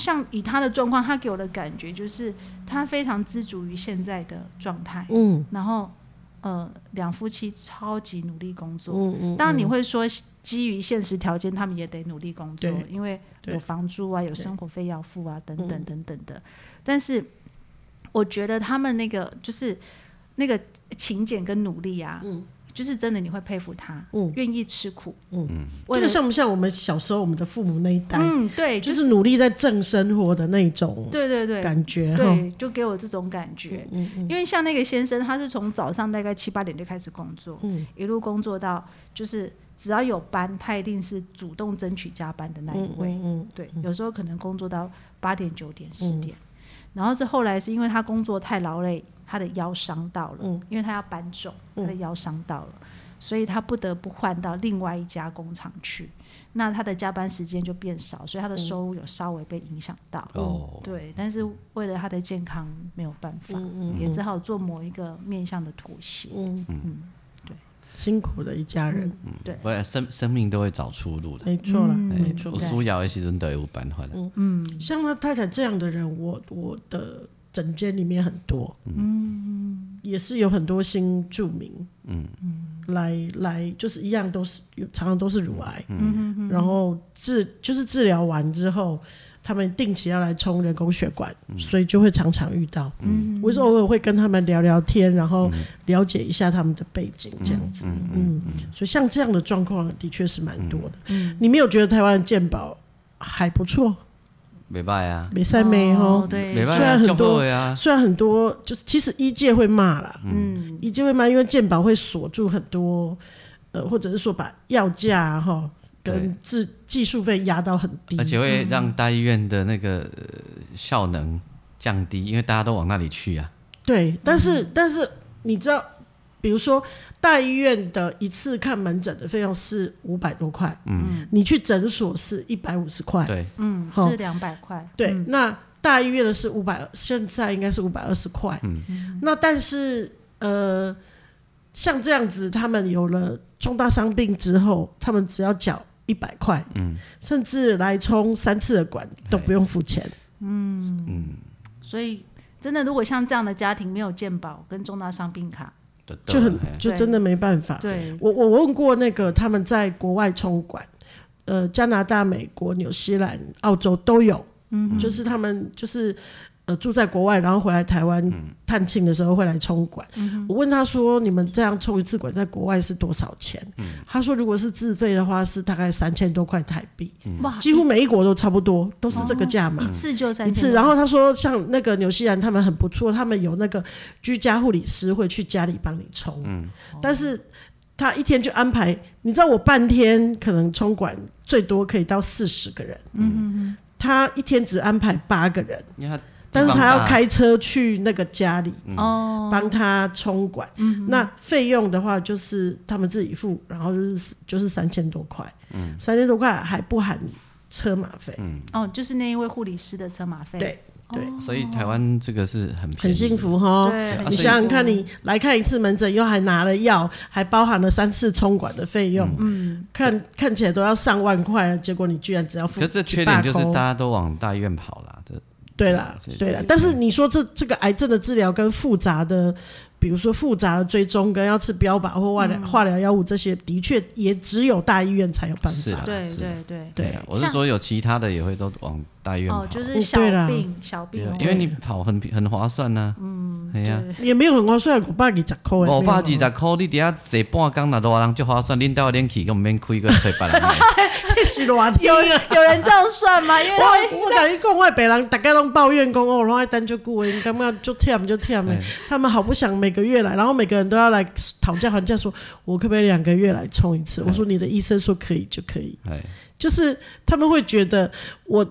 像以他的状况，他给我的感觉就是他非常知足于现在的状态。嗯。然后呃，两夫妻超级努力工作。嗯嗯。当然你会说，基于现实条件，他们也得努力工作，因为有房租啊，有生活费要付啊，等等等等的。但是我觉得他们那个就是。那个勤俭跟努力啊，嗯，就是真的你会佩服他，嗯，愿意吃苦，嗯。嗯，这个像不像我们小时候我们的父母那一代？嗯，对，就是努力在挣生活的那种，对对对，感觉，对，就给我这种感觉，嗯嗯，因为像那个先生，他是从早上大概七八点就开始工作，嗯，一路工作到就是只要有班，他一定是主动争取加班的那一位，嗯，对，有时候可能工作到八点九点十点，然后是后来是因为他工作太劳累。他的腰伤到了，嗯，因为他要搬重，他的腰伤到了，嗯，所以他不得不换到另外一家工厂去。那他的加班时间就变少，所以他的收入有稍微被影响到。哦，对，但是为了他的健康没有办法，嗯，也只好做某一个面向的妥协。嗯嗯，对，辛苦的一家人，嗯，对，生生命都会找出路的，没错了，没错。我输药的时候都有办法的。嗯，像他太太这样的人，我我的。诊间里面很多，嗯，也是有很多新住民，嗯来来就是一样都是常常都是乳癌，嗯，然后治就是治疗完之后，他们定期要来冲人工血管，嗯，所以就会常常遇到，嗯，我是偶尔会跟他们聊聊天，然后了解一下他们的背景这样子，嗯，嗯，所以像这样的状况的确是蛮多的，嗯，你没有觉得台湾的健保还不错？没办啊，没赛没吼，对，虽然很多，虽然很多，就是其实医界会骂啦，嗯，医界会骂，因为健保会锁住很多，呃，或者是说把药价哈跟技技术费压到很低，而且会让大医院的那个效能降低，因为大家都往那里去啊。对，但是但是你知道。比如说，大医院的一次看门诊的费用是五百多块，嗯，你去诊所是一百五十块，对，嗯，是两百块，对，嗯、那大医院的是五百，现在应该是五百二十块，嗯，那但是呃，像这样子，他们有了重大伤病之后，他们只要缴一百块，嗯，甚至来充三次的管都不用付钱，嗯。嗯，所以真的，如果像这样的家庭没有健保跟重大伤病卡。就很就真的没办法。对，我我问过那个他们在国外冲管，呃，加拿大、美国、纽西兰、澳洲都有，嗯，就是他们就是。住在国外，然后回来台湾探亲的时候会来冲管。嗯、我问他说：“你们这样冲一次管，在国外是多少钱？”嗯、他说：“如果是自费的话，是大概三千多块台币。哇、嗯，几乎每一国都差不多，都是这个价嘛。哦、一次就三次。然后他说，像那个纽西兰，他们很不错，他们有那个居家护理师会去家里帮你冲。嗯，但是他一天就安排，你知道我半天可能冲管最多可以到四十个人。嗯嗯，他一天只安排八个人。但是他要开车去那个家里，哦，帮他冲管。嗯、那费用的话，就是他们自己付，然后就是就是三千多块，嗯，三千多块还不含车马费，嗯，哦，就是那一位护理师的车马费，对对。所以台湾这个是很很幸福哈，对。你想想看，你来看一次门诊，又还拿了药，还包含了三次冲管的费用，嗯，看看起来都要上万块，结果你居然只要付。可这缺点就是大家都往大医院跑了，这。对啦，对啦，但是你说这这个癌症的治疗跟复杂的，比如说复杂的追踪跟要吃标靶或化疗化疗药物这些，的确也只有大医院才有办法。是啊，对对对。对。我是说有其他的也会都往大大医院跑，哦，就是小病小病，因为你跑很很划算呐。嗯，哎呀，也没有很划算，五百二十块。五百二十块，你底下坐半工那多人就划算，领导连气都唔免开个吹白人。有有人这样算吗？因为我我跟你讲，外北人大家都抱怨讲哦，然后单就顾问，干嘛就忝就忝的，他们好不想每个月来，然后每个人都要来讨价还价，说我可不可以两个月来冲一次？我说你的医生说可以就可以，就是他们会觉得我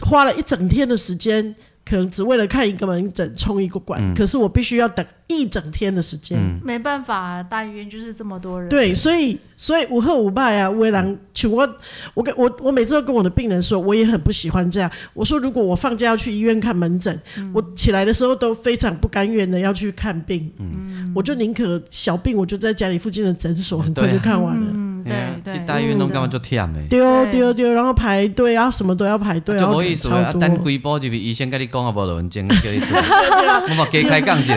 花了一整天的时间。可能只为了看一个门诊冲一个管，嗯、可是我必须要等一整天的时间。嗯、没办法，大医院就是这么多人。对，所以所以五贺五拜啊，为了请我，我跟我我每次都跟我的病人说，我也很不喜欢这样。我说如果我放假要去医院看门诊，嗯、我起来的时候都非常不甘愿的要去看病。嗯，我就宁可小病，我就在家里附近的诊所很快就看完了。嗯对对，大医院弄干嘛就忝的？丢丢丢，然后排队啊，什么都要排队，就无意思啊。等规波就比医生跟你讲啊，无论文件叫你做，我嘛加开讲一 [laughs] 个。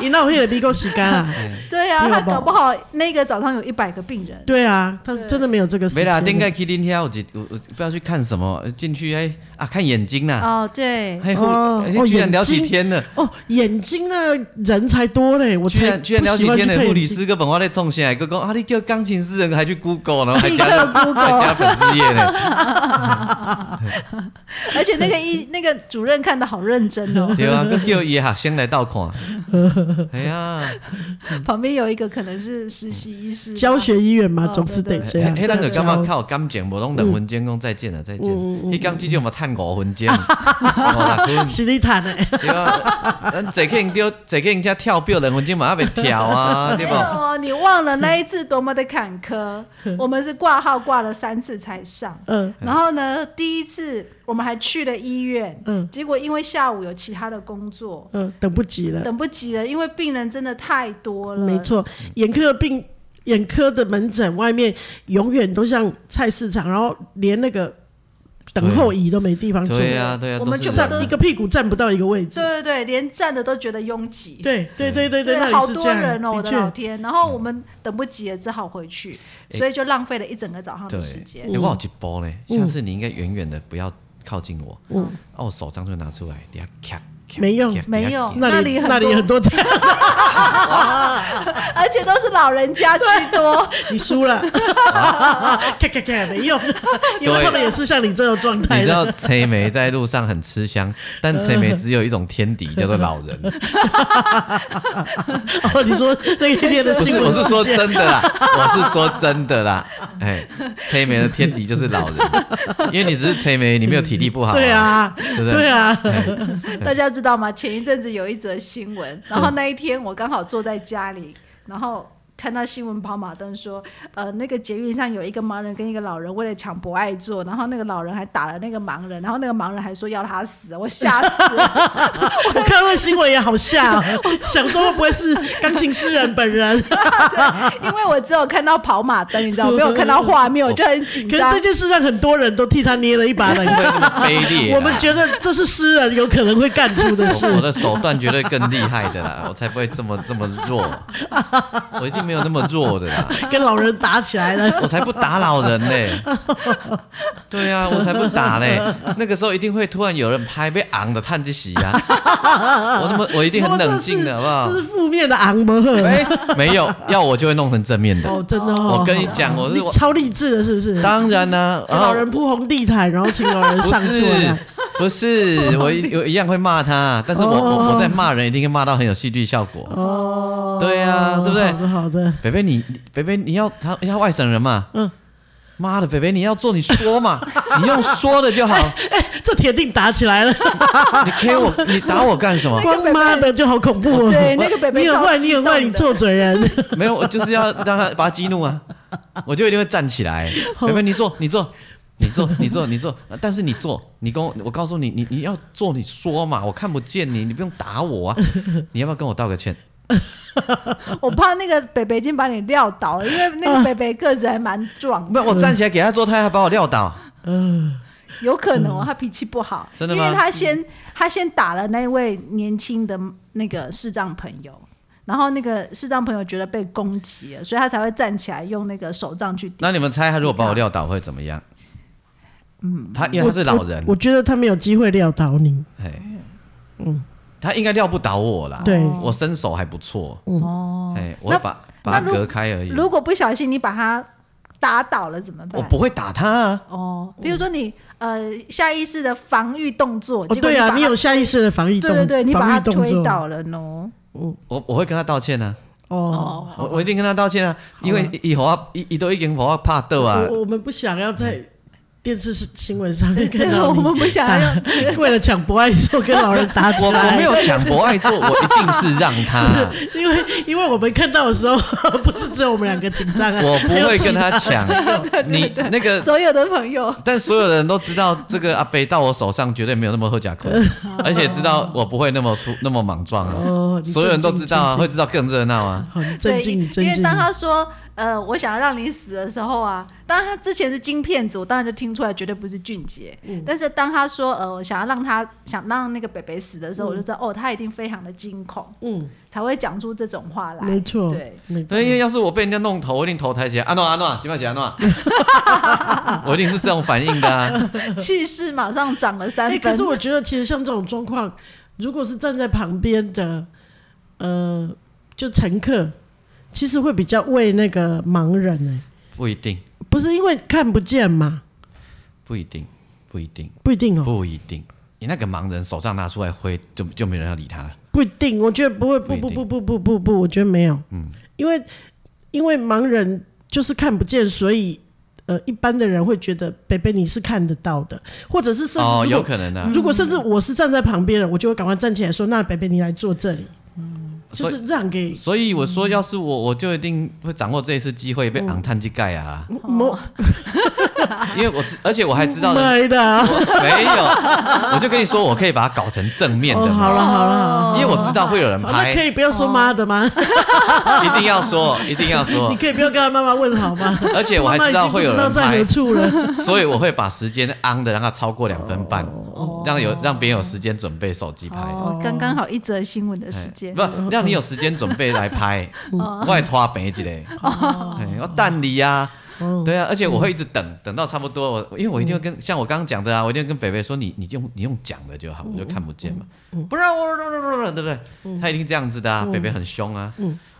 你那我也得够时间啊。[laughs] 对啊，他搞不好那个早上有一百个病人。对啊，他真的没有这个时间。没啦，应该去恁遐，我我不要去看什么，进去哎啊，看眼睛呐。哦，对。哦，居然聊起天了。哦，眼睛那人才多嘞，我居然居然聊起天的护理师个本话在冲线，个讲啊，你叫钢琴诗人还去 Google，然后还加还加粉丝页呢。[laughs] 而且那个医那个主任看的好认真哦。[laughs] 对啊，跟叫医学生来倒看。[laughs] 哎呀，旁边有一个可能是实习医师。教学医院嘛，总是得这样。嘿，那个干嘛靠感情？无拢两分钟讲再见了，再见。你刚之前有没叹五分钟？是你探的。对啊，咱坐客人丢，坐客人家跳表两分钟嘛，还没跳啊，对不？哦，你忘了那一次多么的坎坷。我们是挂号挂了三次才上。嗯。然后呢，第一次我们还去了医院。嗯。结果因为下午有其他的工作。嗯。等不及了。等不及了，因为病人真的太多了。没错，眼科病。眼科的门诊外面永远都像菜市场，然后连那个等候椅都没地方坐。对呀，对呀，我们就站一个屁股站不到一个位置。对对对，连站的都觉得拥挤。对对对对对，好多人哦，我的老天！然后我们等不及了，只好回去，所以就浪费了一整个早上的时间。有好几波呢，下次你应该远远的不要靠近我。嗯，哦，我手杖就拿出来，等下咔。没用，没有，那里那里很多这样，[laughs] 而且都是老人家居多。[laughs] 你输了，看看看，没用，因为他们也是像你这种状态。你知道催梅在路上很吃香，[laughs] 但催梅只有一种天敌，叫做老人。哦，你说那天的新闻，我是说真的啦，我是说真的啦。哎，催梅的天敌就是老人，因为你只是催梅，你没有体力不好。对啊，对不对？对啊，大家。知道吗？前一阵子有一则新闻，然后那一天我刚好坐在家里，然后。看到新闻跑马灯说，呃，那个捷运上有一个盲人跟一个老人为了抢博爱座，然后那个老人还打了那个盲人，然后那个盲人还说要他死，我吓死了。我看到那新闻也好吓，[laughs] 想说会不会是钢琴诗人本人？因为我只有看到跑马灯，你知道，没有看到画面，我就很紧张。可是这件事让很多人都替他捏了一把冷汗。[laughs] 我们觉得这是诗人有可能会干出的事。我的手段绝对更厉害的啦，我才不会这么这么弱。我一定。没有那么弱的啦，[laughs] 跟老人打起来了，[laughs] 我才不打老人呢。对呀，我才不打嘞。那个时候一定会突然有人拍被昂的叹气息呀。我那么我一定很冷静的，[laughs] 好不好？这是负面的昂吗？哎，没有，要我就会弄成正面的。哦，真的。我跟你讲，我是超励志的，是不是？当然呢，老人铺红地毯，然后请老人上座。[laughs] 不是，我一 [laughs] 我一样会骂他，但是我我我在骂人一定会骂到很有戏剧效果。哦，对呀，对不对？好的，好的。北北，你北北，你要他，他外省人嘛？嗯。妈的，北北，你要做你说嘛，[laughs] 你用说的就好。哎，这铁定打起来了。你 K 我，你打我干什么？光妈的就好恐怖哦。对，那个北北，你很坏，你很坏，你臭嘴人。没有，我就是要让他把他激怒啊，我就一定会站起来。北北，你坐，你坐。你做，[laughs] 你做，你做，但是你做，你跟我，我告诉你，你你要做，你说嘛，我看不见你，你不用打我啊，[laughs] 你要不要跟我道个歉？[laughs] 我怕那个北北已经把你撂倒了，因为那个北北个子还蛮壮。那我站起来给他做，他还把我撂倒。嗯，有可能哦，他脾气不好，真的吗？因为他先他先打了那位年轻的那个视障朋友，然后那个视障朋友觉得被攻击了，所以他才会站起来用那个手杖去。那你们猜他如果把我撂倒会怎么样？嗯，他因为他是老人，我，我觉得他没有机会撂倒你。哎，嗯，他应该撂不倒我啦。对，我身手还不错。哦，哎，我会把把他隔开而已。如果不小心你把他打倒了怎么办？我不会打他啊。哦，比如说你呃下意识的防御动作，哦，对啊，你有下意识的防御动作，对对对，你把他推倒了呢。嗯，我我会跟他道歉呢。哦，我我一定跟他道歉啊，因为以后啊，一一都已经把我怕到啊。我们不想要再。电视是新闻上面看到我们不想要为了抢博爱座跟老人打起来。我我没有抢博爱座，我一定是让他。[laughs] 因为因为我们看到的时候，[laughs] 不是只有我们两个紧张啊。我不会跟他抢。[laughs] 你那个所有的朋友，但所有的人都知道，这个阿北到我手上绝对没有那么好吃亏，而且知道我不会那么粗那么莽撞啊。所有人都知道啊，会知道更热闹啊。对，因为当他说。呃，我想要让你死的时候啊，当然他之前是金骗子，我当然就听出来绝对不是俊杰。嗯，但是当他说呃，我想要让他想让那个北北死的时候，嗯、我就知道哦，他一定非常的惊恐，嗯，才会讲出这种话来。没错，对，没错。因为要是我被人家弄头，我一定头抬起来，阿诺阿诺，金马姐阿诺，我一定是这种反应的、啊，气势马上涨了三分、欸。可是我觉得，其实像这种状况，如果是站在旁边的，呃，就乘客。其实会比较为那个盲人呢、欸，不一定，不是因为看不见嘛？不一定，不一定，不一定哦，不一定。你那个盲人手上拿出来挥，就就没人要理他了。不一定，我觉得不会，不不不不不不不，我觉得没有。嗯，因为因为盲人就是看不见，所以呃，一般的人会觉得北北你是看得到的，或者是甚至哦，有可能的、啊。如果甚至我是站在旁边的，我就会赶快站起来说：“那北北你来坐这里。”就是让给，所以我说，要是我，我就一定会掌握这一次机会，被昂探去盖啊！[laughs] [laughs] 因为我，而且我还知道，没的，没有，我就跟你说，我可以把它搞成正面的。好了好了，因为我知道会有人拍，可以不要说妈的吗？[laughs] 一定要说，一定要说。你可以不要跟他妈妈问好吗？而且我还知道会有人拍，[laughs] 所以我会把时间昂的让它超过两分半，让有让别人有时间准备手机拍。刚刚好一则新闻的时间，不让你有时间准备来拍，我还拖平一嘞，我等你呀，对啊，而且我会一直等，等到差不多，我因为我一定会跟像我刚刚讲的啊，我一定会跟北北说，你你用你用讲的就好，我就看不见嘛，不然我对不对？他一定这样子的啊，北北很凶啊，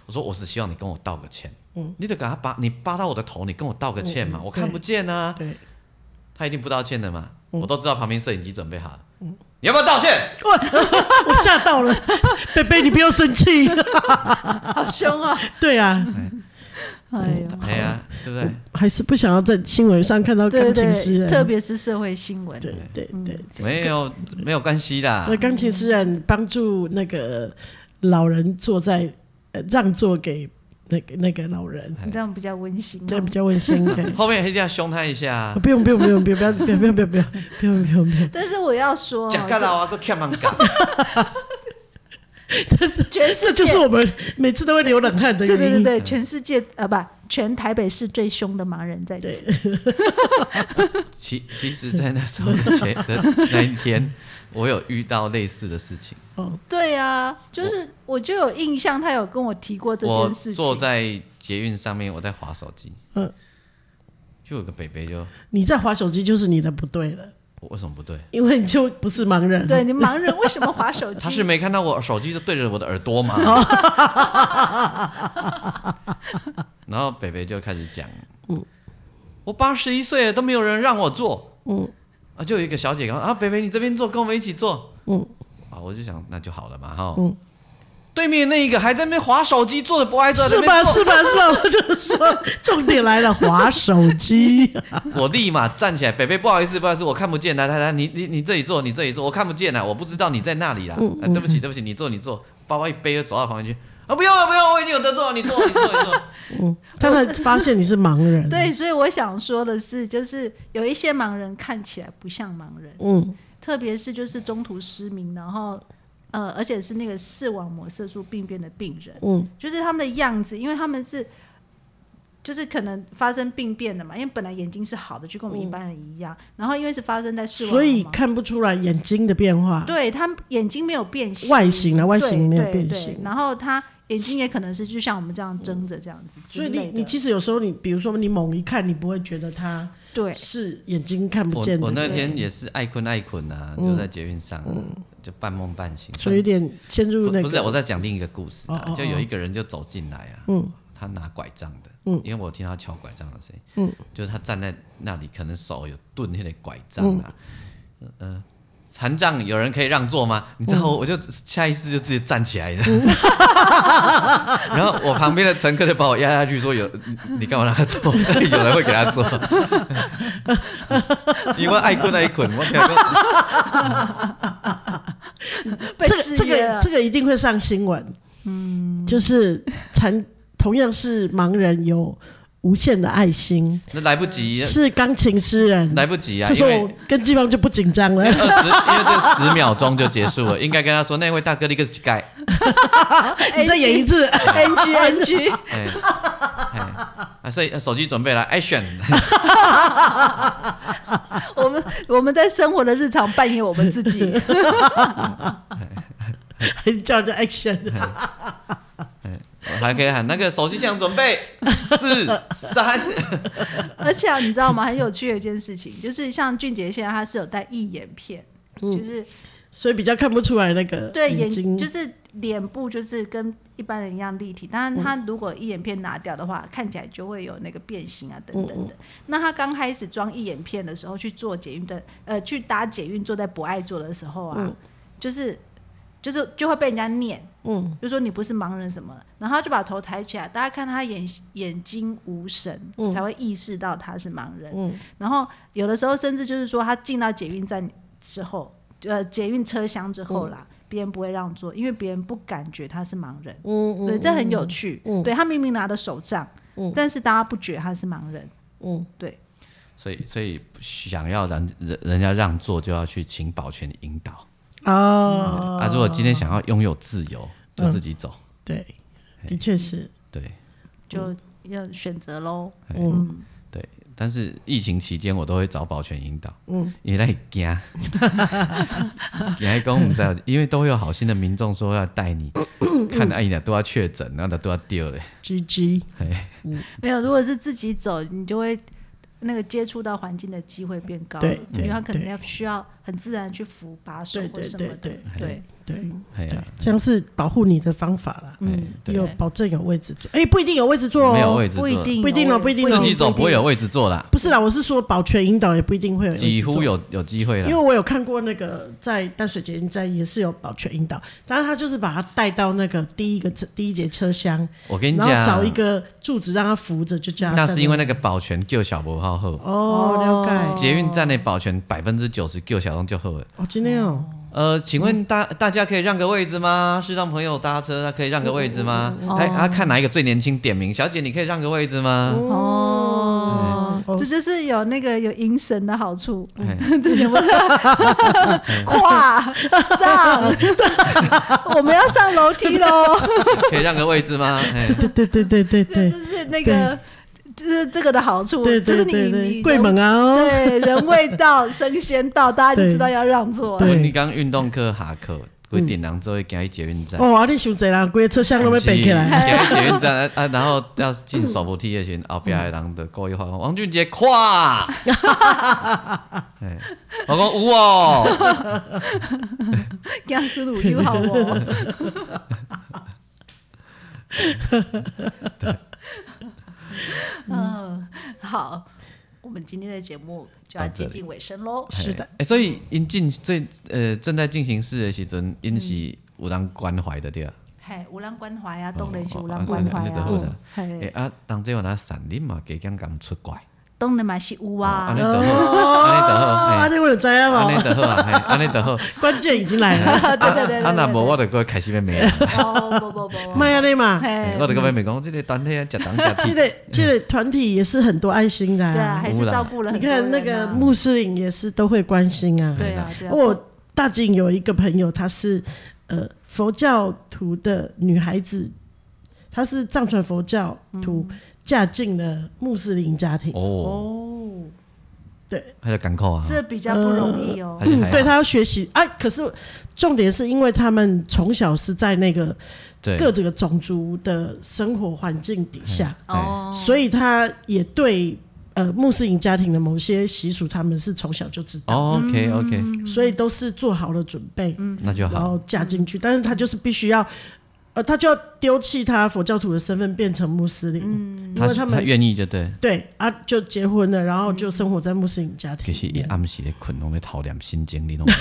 我说我只希望你跟我道个歉，你得给他扒你扒到我的头，你跟我道个歉嘛，我看不见啊，他一定不道歉的嘛，我都知道旁边摄影机准备好了。你要不要道歉？我 [laughs] 我吓到了，[laughs] 贝贝，你不要生气，[laughs] 好凶啊！对啊，哎呀，对不对？还是不想要在新闻上看到钢琴诗人，特别是社会新闻。对对对，没有没有关系的。那钢琴诗人帮助那个老人坐在，让座给那个那个老人，这样比较温馨，这样比较温馨。后面一定要凶他一下。不用不用不用不用不用不用不用不用不用。但是我要说。[laughs] [laughs] 全世界，这就是我们每次都会流冷汗的原因。对对对，全世界啊，不，全台北市最凶的盲人在这。[laughs] 其其实，在那时候前的那一天。我有遇到类似的事情。哦，对啊，就是我就有印象，他有跟我提过这件事情。我坐在捷运上面，我在划手机。嗯，就有个北北就你在划手机，就是你的不对了。我为什么不对？因为你就不是盲人。对，你盲人为什么划手机？他是没看到我手机就对着我的耳朵吗？[laughs] 然后北北就开始讲，嗯，我八十一岁了都没有人让我坐，嗯。啊，就有一个小姐刚啊，北北你这边坐，跟我们一起坐。嗯，啊，我就想那就好了嘛，哈。嗯。对面那一个还在那边滑手机，坐着不挨着。是吧？是吧？是吧？我就是说，重点来了，划手机。[laughs] 我立马站起来，北北不好意思，不好意思，我看不见，来来来，你你你这里坐，你这里坐，我看不见了，我不知道你在那里啦。嗯嗯。对不起，对不起，你坐，你坐，包包一背就走到旁边去。啊，不用了，不用，我已经有得坐，你坐，你坐，你坐。[laughs] 嗯，他们发现你是盲人。[laughs] 对，所以我想说的是，就是有一些盲人看起来不像盲人，嗯，特别是就是中途失明，然后呃，而且是那个视网膜色素病变的病人，嗯，就是他们的样子，因为他们是。就是可能发生病变的嘛，因为本来眼睛是好的，就跟我们一般人一样。嗯、然后因为是发生在视网膜，所以看不出来眼睛的变化。对，他眼睛没有变形，外形啊，外形没有变形。然后他眼睛也可能是就像我们这样睁着这样子。所以你你其实有时候你比如说你猛一看，你不会觉得他对，是眼睛看不见的。我那天也是爱困爱困啊，就在捷运上，就半梦半醒，所以有点陷入那个。不是，我在讲另一个故事啊，就有一个人就走进来啊，嗯，他拿拐杖的，嗯，因为我听到敲拐杖的声音，嗯，就是他站在那里，可能手有钝那个拐杖啊，嗯。残障有人可以让座吗？你知道，我就下意识就直接站起来了。[laughs] 然后我旁边的乘客就把我压下去，说：“有你干嘛让他坐？有人会给他坐。[laughs] ”因为爱困爱困，我 [laughs] 这个这个这个一定会上新闻。嗯，就是残同样是盲人有。无限的爱心，那来不及，是钢琴诗人，来不及啊！就是我跟季芳就不紧张了，因为二十，因为这十秒钟就结束了，应该跟他说，那位大哥，你个盖，[laughs] [laughs] 你再演一次，NG NG，啊，所以手机准备了，Action，[laughs] 我们我们在生活的日常扮演我们自己，叫着 Action。还可以喊那个手机响，准备 [laughs] 四三。而且啊，你知道吗？很有趣的一件事情，就是像俊杰现在他是有戴义眼片，嗯、就是所以比较看不出来那个对眼睛，就是脸部就是跟一般人一样立体。当然，他如果一眼片拿掉的话，嗯、看起来就会有那个变形啊等等的。嗯嗯，那他刚开始装一眼片的时候，去做捷运的呃，去搭捷运坐在博爱座的时候啊，嗯、就是就是就会被人家念。嗯，就说你不是盲人什么，然后他就把头抬起来，大家看他眼眼睛无神，嗯、才会意识到他是盲人。嗯，然后有的时候甚至就是说他进到捷运站之后，呃，捷运车厢之后啦，别、嗯、人不会让座，因为别人不感觉他是盲人。嗯，对，这很有趣。嗯，对他明明拿的手杖，嗯，但是大家不觉得他是盲人。嗯，对。所以，所以想要让人人家让座，就要去请保全引导。哦，啊！如果今天想要拥有自由，就自己走。对，的确是。对，就要选择喽。嗯，对。但是疫情期间，我都会找保全引导。嗯，因为他惊，你还跟我们在，因为都会有好心的民众说要带你看，哎呀，都要确诊，然后都要丢嘞。GG。没有，如果是自己走，你就会那个接触到环境的机会变高。对，因为他可能要需要。很自然去扶把手或什么的，对对对，这样是保护你的方法了。嗯，有保证有位置坐，哎，不一定有位置坐哦，没有位置坐，不一定，不一定哦，不一定。自己走不会有位置坐啦。不是啦，我是说保全引导也不一定会有，几乎有有机会啦。因为我有看过那个在淡水捷运站也是有保全引导，但是他就是把他带到那个第一个第一节车厢，我跟你讲，找一个柱子让他扶着，就这样。那是因为那个保全救小博号后哦，了解。捷运站内保全百分之九十救小东就后了。哦，今天哦。呃，请问大大家可以让个位置吗？是让朋友搭车，他可以让个位置吗？哎，他看哪一个最年轻，点名。小姐，你可以让个位置吗？哦，这就是有那个有迎神的好处。这什么？跨上，我们要上楼梯喽。[laughs] 可以让个位置吗？对对对对对对，就是那个。就是这个的好处，对对对对，就是你你贵门啊，对，人未到，神仙到，大家就知道要让座。对，你刚运动课下课，规定人做会行去捷运站。哦，你想这啦，规个车厢都要背起来。行去捷运站啊，然后要进手扶梯的时候，后边的人就故意喊王俊杰跨。[laughs] 我讲有哦，[laughs] 惊死路有好哦。[laughs] 嗯，好，我们今天的节目就要接近尾声喽。是的，哎，所以因进这呃正在进行式的时阵，因是有人关怀的对啊。嘿，有人关怀啊，当然是有人关怀啊。哎啊，当这有那散林嘛，给讲讲出怪。当然嘛是有啊，安尼得好，安尼得好，安尼我就知啊嘛，安尼得好啊，安尼得好，[laughs] 关键已经来了，[laughs] 对对对，啊那无我就搁开始要骂啊，哦不不不，卖安尼嘛，我就搁要骂讲，这个团体啊，食当食这个 [laughs] 这个团体也是很多爱心的，对啊，还是照顾了，你看那个穆斯林也是都会关心啊，对啊，我大靖有一个朋友，她是呃佛教徒的女孩子，她是藏传佛教徒。嫁进了穆斯林家庭。哦，对，还要赶考啊，这比较不容易哦。嗯，对他要学习。啊，可是重点是因为他们从小是在那个各这个种族的生活环境底下哦，所以他也对呃穆斯林家庭的某些习俗，他们是从小就知道。哦、OK OK，所以都是做好了准备，嗯。那就好，然后嫁进去。但是他就是必须要。呃，他就要丢弃他佛教徒的身份，变成穆斯林。嗯，因为他们他愿意就对。对啊，就结婚了，然后就生活在穆斯林家庭。其实伊暗时的困，拢咧讨念心经，你懂吗？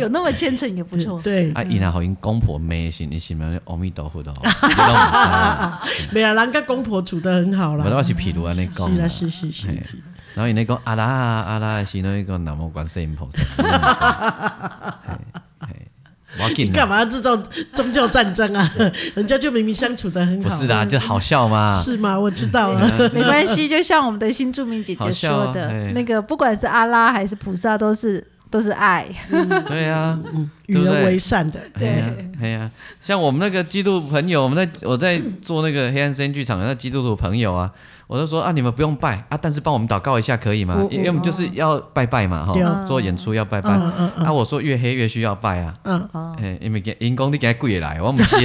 有那么虔诚也不错。对啊，伊若互因公婆迷信，你信不信阿弥陀佛的？[laughs] 没啊，人家公婆处得很好啦。我是譬如安尼讲。是啦，是是是。然后伊咧讲阿拉阿拉是那个南无观世音菩萨。[laughs] 你干嘛要制造宗教战争啊？人家就明明相处的很好。不是的，就好笑吗。是吗？我知道了，没关系。就像我们的新著名姐姐说的，那个不管是阿拉还是菩萨，都是都是爱。对啊，与人为善的。对呀，对呀。像我们那个基督徒朋友，我们在我在做那个黑暗森林剧场的那基督徒朋友啊。我就说啊，你们不用拜啊，但是帮我们祷告一下可以吗？因为我们就是要拜拜嘛，哈，做演出要拜拜。啊，我说越黑越需要拜啊。嗯，哎，因为给因公你给他跪来，我们接。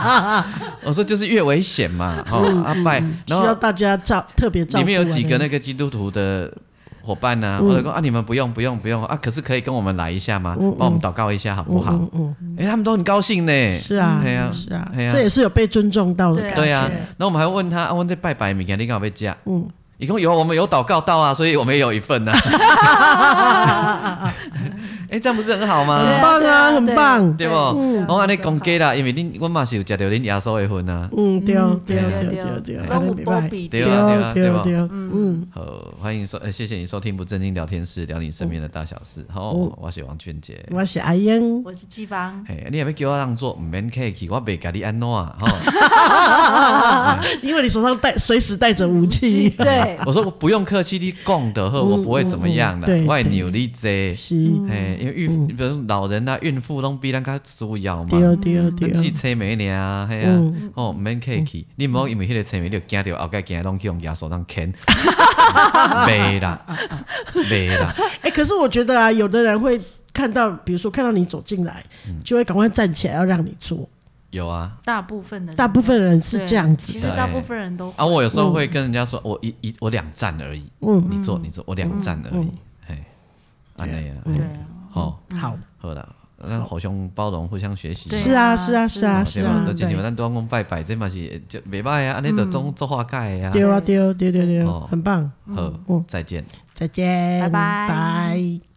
[laughs] 我说就是越危险嘛，哈，啊拜，需要大家照特别照顾。里面有几个那个基督徒的。伙伴呢？或者说啊，你们不用不用不用啊，可是可以跟我们来一下吗？帮我们祷告一下好不好？嗯，哎，他们都很高兴呢。是啊，对啊，是啊，这也是有被尊重到的感觉。对啊，那我们还问他，啊，问这拜拜，明天你敢被加？嗯，一共有我们有祷告到啊，所以我们也有一份呢。[laughs] 哎，这样不是很好吗？很棒啊，很棒，对不？我按你讲给啦，因为你我嘛是有吃到恁耶稣的份啊。嗯，对对对对对，都有保庇，对啊对啊对吧？嗯，好，欢迎收，谢谢你收听不正经聊天室，聊你身边的大小事。好，我是王俊杰，我是阿英，我是季芳。哎，你也要叫我让座，唔免客气，我袂甲你安怎啊？[laughs] 因为你手上带随时带着武器。对，[laughs] 我说我不用客气，你讲的好，我不会怎么样的。我会扭你这，哎。因为孕，比如老人啊，孕妇拢比咱较需要嘛。对对对。去采梅呢，系啊，哦，免客气，你唔好因为迄个采梅你就惊着后盖惊拢去用牙刷上啃。[laughs] 没啦，没啦。哎，可是我觉得啊，有的人会看到，比如说看到你走进来，就会赶快站起来要让你坐。有啊，大部分的人，大部分人是这样子。其实大部分人都。啊，我有时候会跟人家说，我一一我两站而已。嗯，你坐你坐，我两站而已。嘿，安那样。对。好，好，好啦，咱互相包容，互相学习。是啊，是啊，是啊，是啊。都今天咱多讲拜拜，这嘛是就袂歹啊，安尼都总做化解呀。对啊，对，对，对，对，很棒。好，再见，再见，拜拜，拜。